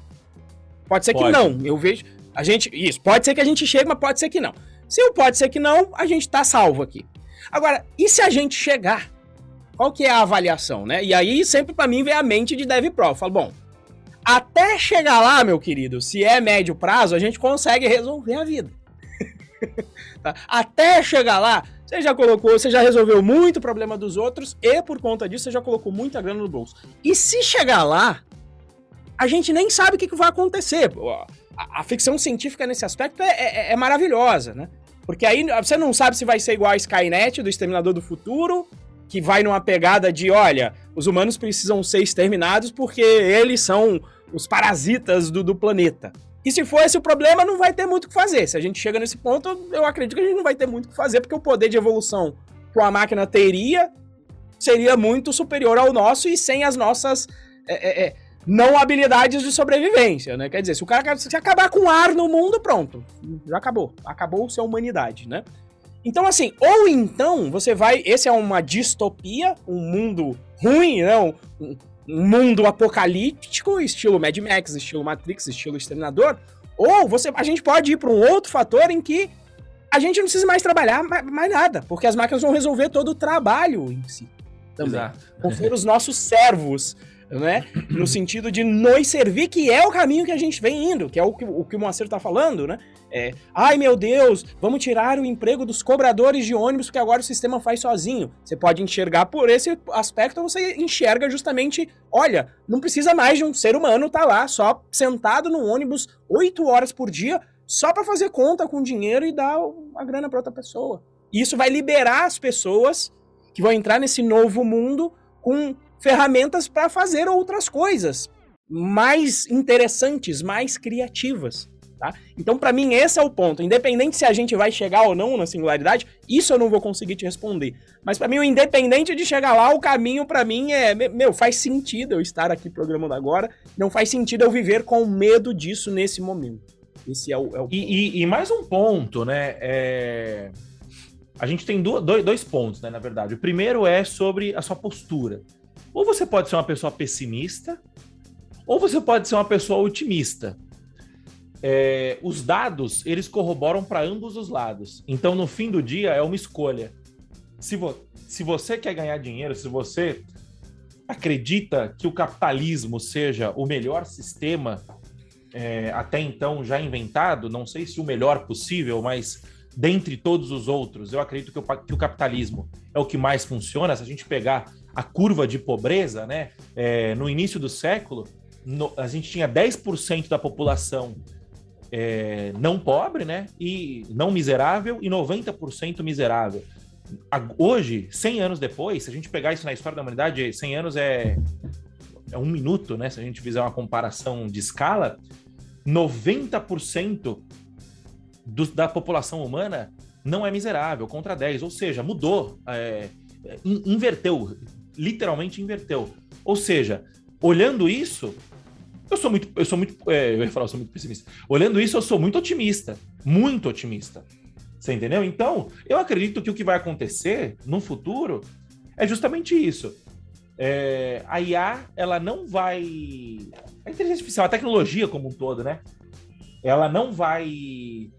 Pode ser pode. que não. Eu vejo. A gente. Isso, pode ser que a gente chegue, mas pode ser que não. Se o pode ser que não, a gente tá salvo aqui. Agora, e se a gente chegar? Qual que é a avaliação, né? E aí sempre para mim vem a mente de Dev Pro. Eu falo, bom, até chegar lá, meu querido, se é médio prazo, a gente consegue resolver a vida. [laughs] tá? Até chegar lá, você já colocou, você já resolveu muito problema dos outros e por conta disso você já colocou muita grana no bolso. E se chegar lá, a gente nem sabe o que, que vai acontecer. A, a, ficção científica nesse aspecto é, é, é maravilhosa, né? Porque aí você não sabe se vai ser igual a Skynet do Exterminador do Futuro, que vai numa pegada de, olha, os humanos precisam ser exterminados porque eles são os parasitas do, do planeta. E se for esse o problema, não vai ter muito o que fazer. Se a gente chega nesse ponto, eu acredito que a gente não vai ter muito o que fazer, porque o poder de evolução que a máquina teria seria muito superior ao nosso e sem as nossas é, é, é não habilidades de sobrevivência, né? Quer dizer, se o cara se acabar com ar no mundo, pronto, já acabou. Acabou-se a humanidade, né? Então, assim, ou então você vai. Esse é uma distopia, um mundo ruim, não? Um, um mundo apocalíptico, estilo Mad Max, estilo Matrix, estilo Exterminador. Ou você, a gente pode ir para um outro fator em que a gente não precisa mais trabalhar mais, mais nada, porque as máquinas vão resolver todo o trabalho em si. Também. Exato. Vão ser os nossos servos [laughs] né? No sentido de nos servir, que é o caminho que a gente vem indo, que é o que o, que o Moacir tá falando, né? É, ai meu Deus, vamos tirar o emprego dos cobradores de ônibus, porque agora o sistema faz sozinho. Você pode enxergar por esse aspecto, você enxerga justamente, olha, não precisa mais de um ser humano tá lá, só sentado no ônibus oito horas por dia, só para fazer conta com dinheiro e dar a grana para outra pessoa. E isso vai liberar as pessoas que vão entrar nesse novo mundo com ferramentas para fazer outras coisas mais interessantes, mais criativas. Tá? Então, para mim, esse é o ponto. Independente se a gente vai chegar ou não na singularidade, isso eu não vou conseguir te responder. Mas para mim, o independente de chegar lá, o caminho para mim é, meu, faz sentido eu estar aqui programando agora. Não faz sentido eu viver com medo disso nesse momento. Esse é o. É o e, e, e, mais um ponto, né? É... A gente tem dois, dois pontos, né? Na verdade, o primeiro é sobre a sua postura. Ou você pode ser uma pessoa pessimista, ou você pode ser uma pessoa otimista. É, os dados, eles corroboram para ambos os lados. Então, no fim do dia, é uma escolha. Se, vo se você quer ganhar dinheiro, se você acredita que o capitalismo seja o melhor sistema é, até então já inventado, não sei se o melhor possível, mas dentre todos os outros, eu acredito que o, que o capitalismo é o que mais funciona. Se a gente pegar a curva de pobreza, né? É, no início do século, no, a gente tinha 10% da população é, não pobre, né? E não miserável, e 90% miserável. Hoje, 100 anos depois, se a gente pegar isso na história da humanidade, 100 anos é, é um minuto, né? Se a gente fizer uma comparação de escala, 90% do, da população humana não é miserável, contra 10, ou seja, mudou, é, inverteu, literalmente inverteu. Ou seja, olhando isso, eu sou muito, eu sou muito, é, eu ia falar, eu sou muito pessimista. Olhando isso, eu sou muito otimista, muito otimista. Você entendeu? Então, eu acredito que o que vai acontecer no futuro é justamente isso. É, a IA, ela não vai. A inteligência artificial, a tecnologia como um todo, né? Ela não vai.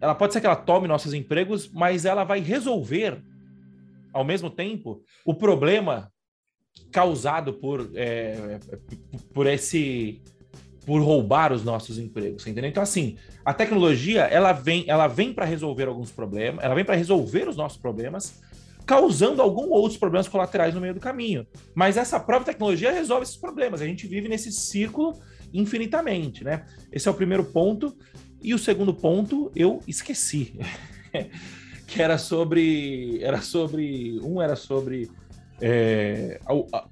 Ela pode ser que ela tome nossos empregos, mas ela vai resolver, ao mesmo tempo, o problema causado por, é, por esse por roubar os nossos empregos, entendeu? Então assim, a tecnologia ela vem ela vem para resolver alguns problemas, ela vem para resolver os nossos problemas, causando alguns outros problemas colaterais no meio do caminho. Mas essa própria tecnologia resolve esses problemas. A gente vive nesse ciclo infinitamente, né? Esse é o primeiro ponto. E o segundo ponto eu esqueci. [laughs] que era sobre era sobre um era sobre é,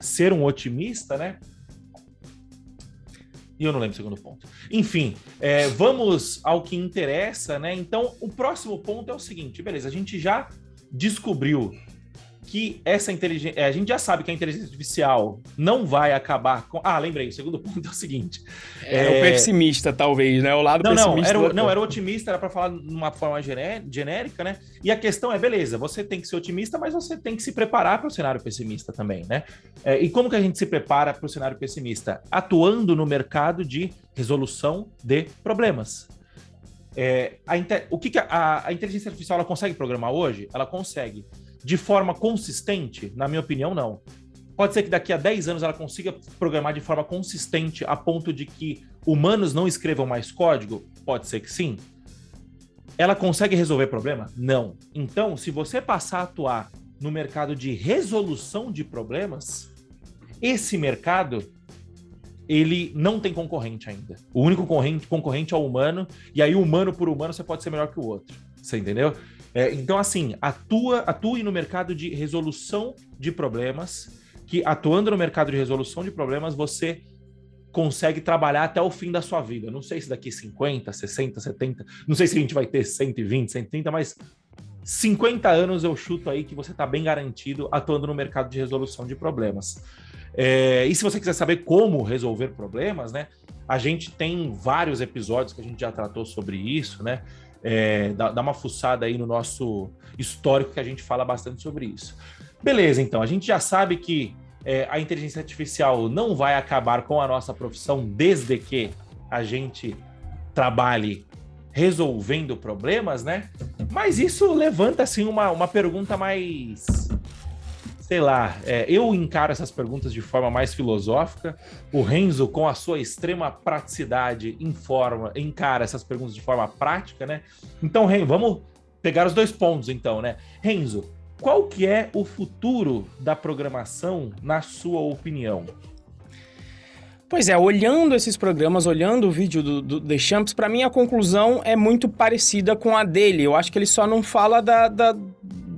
ser um otimista, né? E eu não lembro o segundo ponto. Enfim, é, vamos ao que interessa, né? Então, o próximo ponto é o seguinte: beleza, a gente já descobriu que essa inteligência. É, a gente já sabe que a inteligência artificial não vai acabar com. Ah, lembrei, o segundo [laughs] ponto é o seguinte. É, é... o pessimista, talvez, né? O lado não, pessimista. Não, era o, não, era o otimista, era para falar de uma forma genérica, né? E a questão é, beleza, você tem que ser otimista, mas você tem que se preparar para o cenário pessimista também, né? É, e como que a gente se prepara para o cenário pessimista? Atuando no mercado de resolução de problemas. É, a. O que, que a, a inteligência artificial ela consegue programar hoje? Ela consegue de forma consistente? Na minha opinião, não. Pode ser que daqui a 10 anos ela consiga programar de forma consistente a ponto de que humanos não escrevam mais código? Pode ser que sim. Ela consegue resolver problema? Não. Então, se você passar a atuar no mercado de resolução de problemas, esse mercado ele não tem concorrente ainda. O único concorrente, concorrente é o humano, e aí humano por humano você pode ser melhor que o outro. Você entendeu? É, então, assim, atua, atue no mercado de resolução de problemas, que atuando no mercado de resolução de problemas, você consegue trabalhar até o fim da sua vida. Não sei se daqui 50, 60, 70, não sei se a gente vai ter 120, 130, mas 50 anos eu chuto aí que você está bem garantido atuando no mercado de resolução de problemas. É, e se você quiser saber como resolver problemas, né? A gente tem vários episódios que a gente já tratou sobre isso, né? É, dá uma fuçada aí no nosso histórico que a gente fala bastante sobre isso. Beleza, então, a gente já sabe que é, a inteligência artificial não vai acabar com a nossa profissão desde que a gente trabalhe resolvendo problemas, né? Mas isso levanta assim uma, uma pergunta mais sei lá, é, eu encaro essas perguntas de forma mais filosófica. O Renzo, com a sua extrema praticidade, informa, encara essas perguntas de forma prática, né? Então, Renzo, vamos pegar os dois pontos, então, né? Renzo, qual que é o futuro da programação, na sua opinião? Pois é, olhando esses programas, olhando o vídeo do, do The Champs, para mim a conclusão é muito parecida com a dele. Eu acho que ele só não fala da, da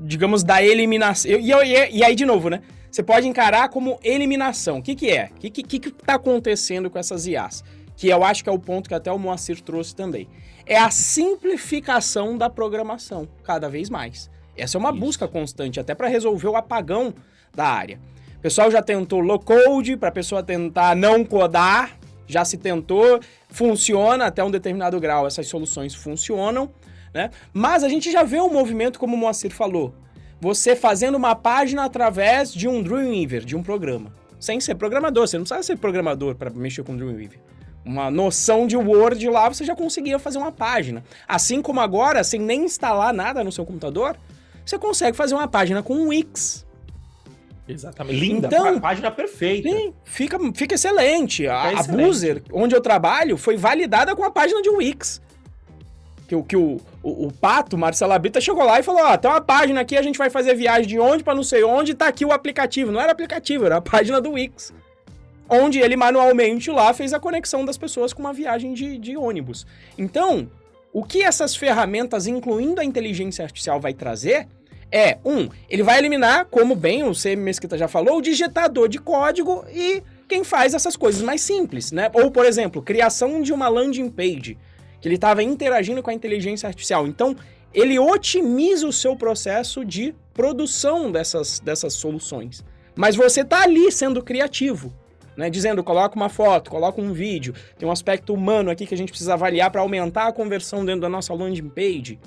digamos, da eliminação. E, e, e, aí, de novo, né? Você pode encarar como eliminação. O que, que é? O que, que, que tá acontecendo com essas IAs? Que eu acho que é o ponto que até o Moacir trouxe também. É a simplificação da programação, cada vez mais. Essa é uma Isso. busca constante, até para resolver o apagão da área. O pessoal já tentou low code para a pessoa tentar não codar, já se tentou, funciona até um determinado grau, essas soluções funcionam, né? Mas a gente já vê um movimento, como o Moacir falou, você fazendo uma página através de um Dreamweaver, de um programa, sem ser programador, você não precisa ser programador para mexer com Dreamweaver. Uma noção de Word lá, você já conseguia fazer uma página. Assim como agora, sem nem instalar nada no seu computador, você consegue fazer uma página com um Wix. Exatamente. Linda, então, página perfeita. Sim, fica, fica excelente. Fica a, excelente. a Boozer, onde eu trabalho, foi validada com a página de Wix. Que, que o, o, o Pato, Marcelo Abita, chegou lá e falou: Ó, tem uma página aqui, a gente vai fazer viagem de onde para não sei onde, tá aqui o aplicativo. Não era aplicativo, era a página do Wix. Onde ele manualmente lá fez a conexão das pessoas com uma viagem de, de ônibus. Então, o que essas ferramentas, incluindo a inteligência artificial, vai trazer é, um, ele vai eliminar, como bem o C. Mesquita já falou, o digitador de código e quem faz essas coisas mais simples, né? Ou, por exemplo, criação de uma landing page, que ele estava interagindo com a inteligência artificial. Então, ele otimiza o seu processo de produção dessas, dessas soluções. Mas você está ali sendo criativo, né? Dizendo, coloca uma foto, coloca um vídeo. Tem um aspecto humano aqui que a gente precisa avaliar para aumentar a conversão dentro da nossa landing page.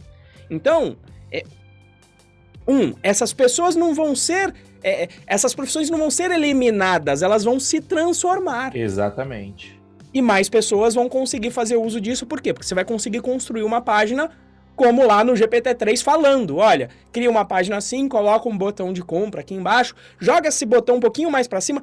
Então, é, um, essas pessoas não vão ser. É, essas profissões não vão ser eliminadas, elas vão se transformar. Exatamente. E mais pessoas vão conseguir fazer uso disso, por quê? Porque você vai conseguir construir uma página como lá no GPT-3 falando, olha, cria uma página assim, coloca um botão de compra aqui embaixo, joga esse botão um pouquinho mais para cima.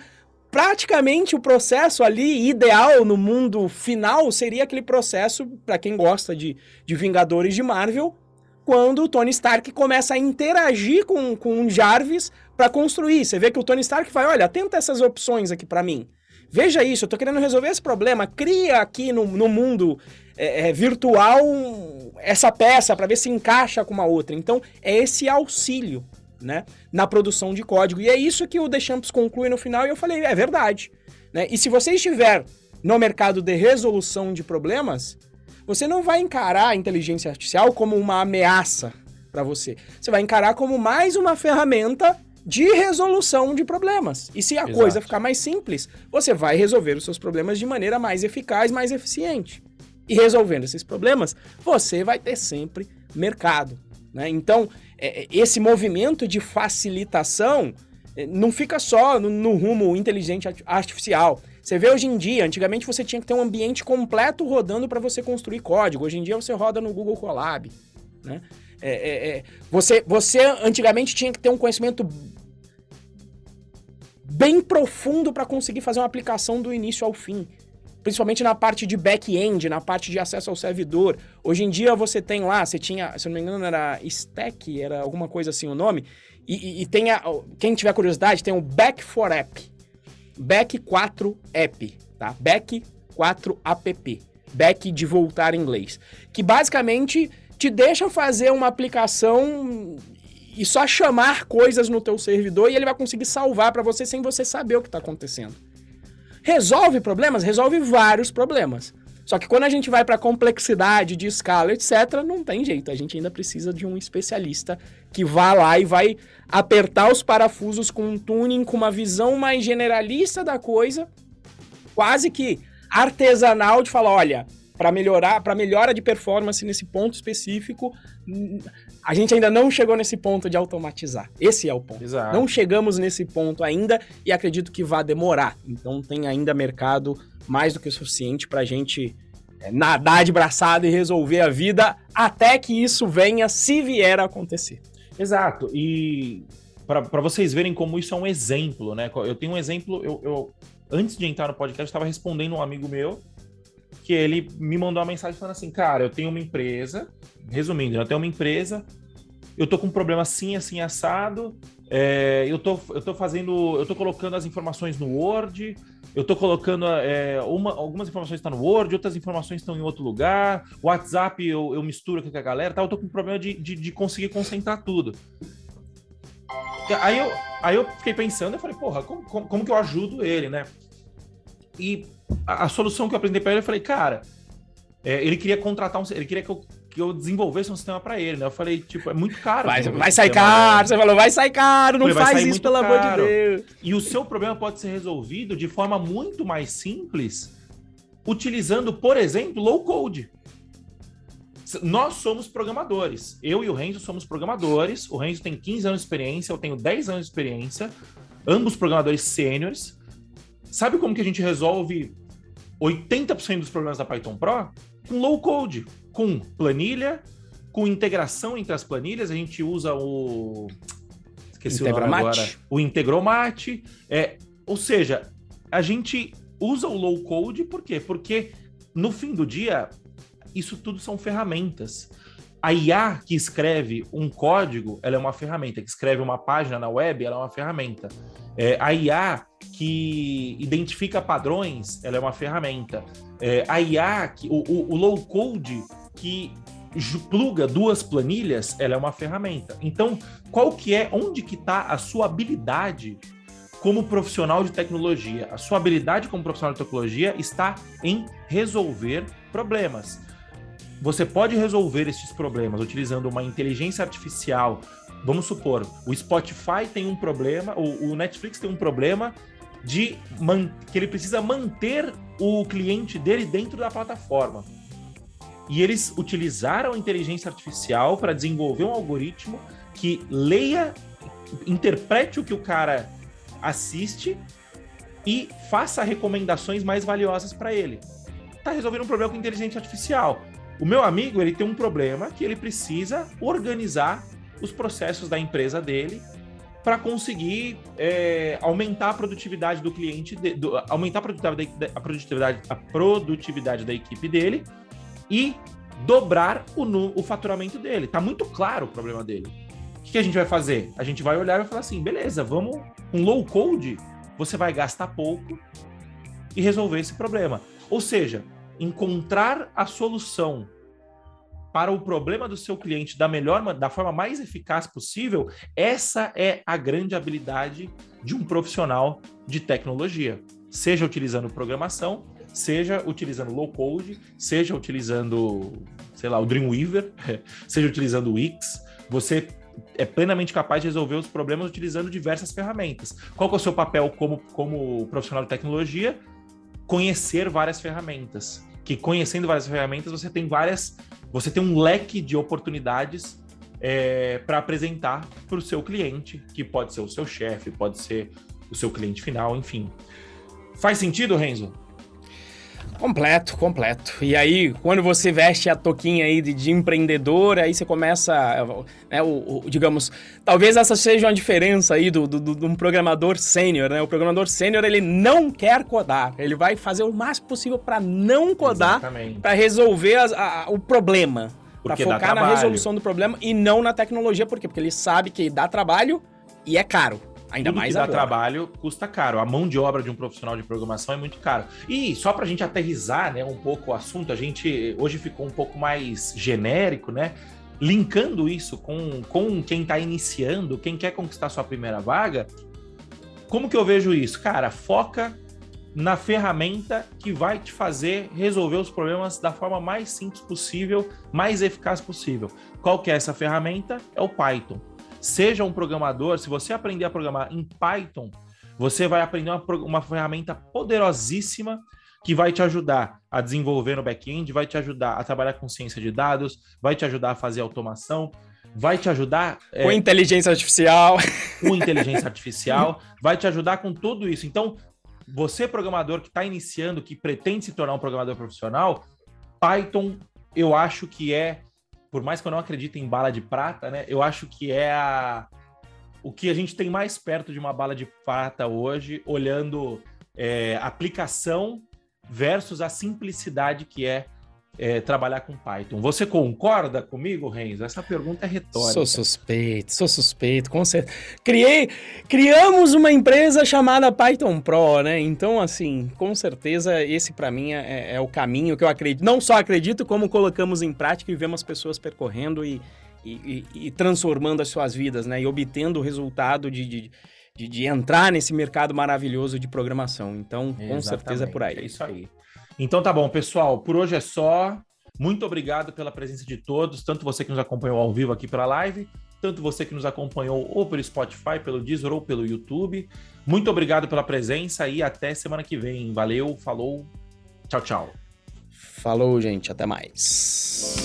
Praticamente o processo ali ideal no mundo final seria aquele processo, para quem gosta de, de Vingadores de Marvel, quando o Tony Stark começa a interagir com, com o Jarvis para construir. Você vê que o Tony Stark vai, olha, tenta essas opções aqui para mim. Veja isso, eu tô querendo resolver esse problema. Cria aqui no, no mundo é, é, virtual essa peça para ver se encaixa com uma outra. Então, é esse auxílio, né, na produção de código. E é isso que o Deschamps conclui no final e eu falei, é verdade. Né? E se você estiver no mercado de resolução de problemas, você não vai encarar a inteligência artificial como uma ameaça para você. Você vai encarar como mais uma ferramenta de resolução de problemas. E se a Exato. coisa ficar mais simples, você vai resolver os seus problemas de maneira mais eficaz, mais eficiente. E resolvendo esses problemas, você vai ter sempre mercado. Né? Então, é, é esse movimento de facilitação é, não fica só no, no rumo inteligente artificial. Você vê hoje em dia, antigamente você tinha que ter um ambiente completo rodando para você construir código. Hoje em dia você roda no Google Colab. Né? É, é, é, você, você antigamente tinha que ter um conhecimento bem profundo para conseguir fazer uma aplicação do início ao fim. Principalmente na parte de back-end, na parte de acesso ao servidor. Hoje em dia você tem lá, você tinha, se não me engano, era Stack, era alguma coisa assim o nome. E, e, e tem a, quem tiver curiosidade, tem o Back for App Back 4 App, tá? Back 4 App. Back de voltar em inglês. Que basicamente te deixa fazer uma aplicação e só chamar coisas no teu servidor e ele vai conseguir salvar para você sem você saber o que está acontecendo. Resolve problemas? Resolve vários problemas. Só que quando a gente vai para complexidade de escala, etc, não tem jeito, a gente ainda precisa de um especialista que vá lá e vai apertar os parafusos com um tuning, com uma visão mais generalista da coisa, quase que artesanal de falar, olha, para melhorar, para melhora de performance nesse ponto específico, a gente ainda não chegou nesse ponto de automatizar. Esse é o ponto. Exato. Não chegamos nesse ponto ainda e acredito que vai demorar. Então tem ainda mercado mais do que o suficiente para a gente é, nadar de braçada e resolver a vida até que isso venha, se vier a acontecer. Exato. E para vocês verem como isso é um exemplo, né? Eu tenho um exemplo, eu, eu antes de entrar no podcast, estava respondendo um amigo meu que ele me mandou uma mensagem falando assim, cara, eu tenho uma empresa, resumindo, eu tenho uma empresa, eu tô com um problema assim, assim, assado, é, eu, tô, eu tô fazendo, eu tô colocando as informações no Word, eu tô colocando é, uma, algumas informações estão no Word, outras informações estão em outro lugar, o WhatsApp eu, eu misturo aqui com a galera, tá, eu tô com um problema de, de, de conseguir concentrar tudo. Aí eu, aí eu fiquei pensando, eu falei, porra, como, como, como que eu ajudo ele, né? E a, a solução que eu aprendi para ele, eu falei, cara, é, ele queria contratar um. Ele queria que eu, que eu desenvolvesse um sistema para ele, né? Eu falei, tipo, é muito caro. Vai, vai sair caro, você falou, vai sair caro, não falei, faz isso, pelo caro. amor de Deus. E o seu problema pode ser resolvido de forma muito mais simples, utilizando, por exemplo, low code. Nós somos programadores. Eu e o Renzo somos programadores. O Renzo tem 15 anos de experiência, eu tenho 10 anos de experiência. Ambos programadores sêniores. Sabe como que a gente resolve 80% dos problemas da Python Pro? Com low code, com planilha, com integração entre as planilhas. A gente usa o. Esqueci o nome agora. O Integromat. É, ou seja, a gente usa o low code por quê? Porque no fim do dia, isso tudo são ferramentas. A IA que escreve um código, ela é uma ferramenta. Que escreve uma página na web, ela é uma ferramenta. É, a IA que identifica padrões, ela é uma ferramenta. É, a IA, que, o, o, o low code que pluga duas planilhas, ela é uma ferramenta. Então, qual que é, onde que está a sua habilidade como profissional de tecnologia? A sua habilidade como profissional de tecnologia está em resolver problemas. Você pode resolver esses problemas utilizando uma inteligência artificial. Vamos supor, o Spotify tem um problema, o, o Netflix tem um problema de que ele precisa manter o cliente dele dentro da plataforma. E eles utilizaram a inteligência artificial para desenvolver um algoritmo que leia, interprete o que o cara assiste e faça recomendações mais valiosas para ele. Tá resolvendo um problema com inteligência artificial. O meu amigo, ele tem um problema que ele precisa organizar os processos da empresa dele para conseguir é, aumentar a produtividade do cliente, de, do, aumentar a produtividade, a produtividade, a produtividade da equipe dele e dobrar o, o faturamento dele. Tá muito claro o problema dele. O que, que a gente vai fazer? A gente vai olhar e vai falar assim: beleza, vamos com low code, você vai gastar pouco e resolver esse problema. Ou seja, encontrar a solução para o problema do seu cliente da melhor, da forma mais eficaz possível, essa é a grande habilidade de um profissional de tecnologia. Seja utilizando programação, seja utilizando low code, seja utilizando, sei lá, o Dreamweaver, [laughs] seja utilizando o Wix, você é plenamente capaz de resolver os problemas utilizando diversas ferramentas. Qual é o seu papel como, como profissional de tecnologia? Conhecer várias ferramentas que conhecendo várias ferramentas, você tem várias. Você tem um leque de oportunidades é, para apresentar para o seu cliente, que pode ser o seu chefe, pode ser o seu cliente final, enfim. Faz sentido, Renzo? Completo, completo. E aí, quando você veste a toquinha aí de, de empreendedor, aí você começa, né, o, o, digamos, talvez essa seja uma diferença aí do, do, do, de um programador sênior, né? O programador sênior, ele não quer codar, ele vai fazer o máximo possível para não codar, para resolver as, a, o problema, para focar na resolução do problema e não na tecnologia, por quê? Porque ele sabe que dá trabalho e é caro. Ainda Tudo mais que dá trabalho custa caro. A mão de obra de um profissional de programação é muito caro. E só para a gente aterrizar né, um pouco o assunto, a gente hoje ficou um pouco mais genérico, né? Linkando isso com, com quem está iniciando, quem quer conquistar sua primeira vaga, como que eu vejo isso? Cara, foca na ferramenta que vai te fazer resolver os problemas da forma mais simples possível, mais eficaz possível. Qual que é essa ferramenta? É o Python. Seja um programador, se você aprender a programar em Python, você vai aprender uma, uma ferramenta poderosíssima que vai te ajudar a desenvolver no back-end, vai te ajudar a trabalhar com ciência de dados, vai te ajudar a fazer automação, vai te ajudar com é, inteligência artificial, [laughs] com inteligência artificial, vai te ajudar com tudo isso. Então, você programador que está iniciando, que pretende se tornar um programador profissional, Python, eu acho que é, por mais que eu não acredite em bala de prata, né? Eu acho que é a, o que a gente tem mais perto de uma bala de prata hoje, olhando é, aplicação versus a simplicidade que é é, trabalhar com Python. Você concorda comigo, Renzo? Essa pergunta é retórica. Sou suspeito, sou suspeito, com certeza. Criei, criamos uma empresa chamada Python Pro, né? Então, assim, com certeza esse para mim é, é, o caminho que eu acredito. Não só acredito, como colocamos em prática e vemos pessoas percorrendo e, e, e, e transformando as suas vidas, né? E obtendo o resultado de, de de, de, entrar nesse mercado maravilhoso de programação. Então, com Exatamente, certeza é por aí. É isso aí. Então tá bom, pessoal. Por hoje é só. Muito obrigado pela presença de todos, tanto você que nos acompanhou ao vivo aqui pela live, tanto você que nos acompanhou ou pelo Spotify, pelo Deezer ou pelo YouTube. Muito obrigado pela presença e até semana que vem. Valeu, falou, tchau, tchau. Falou, gente, até mais.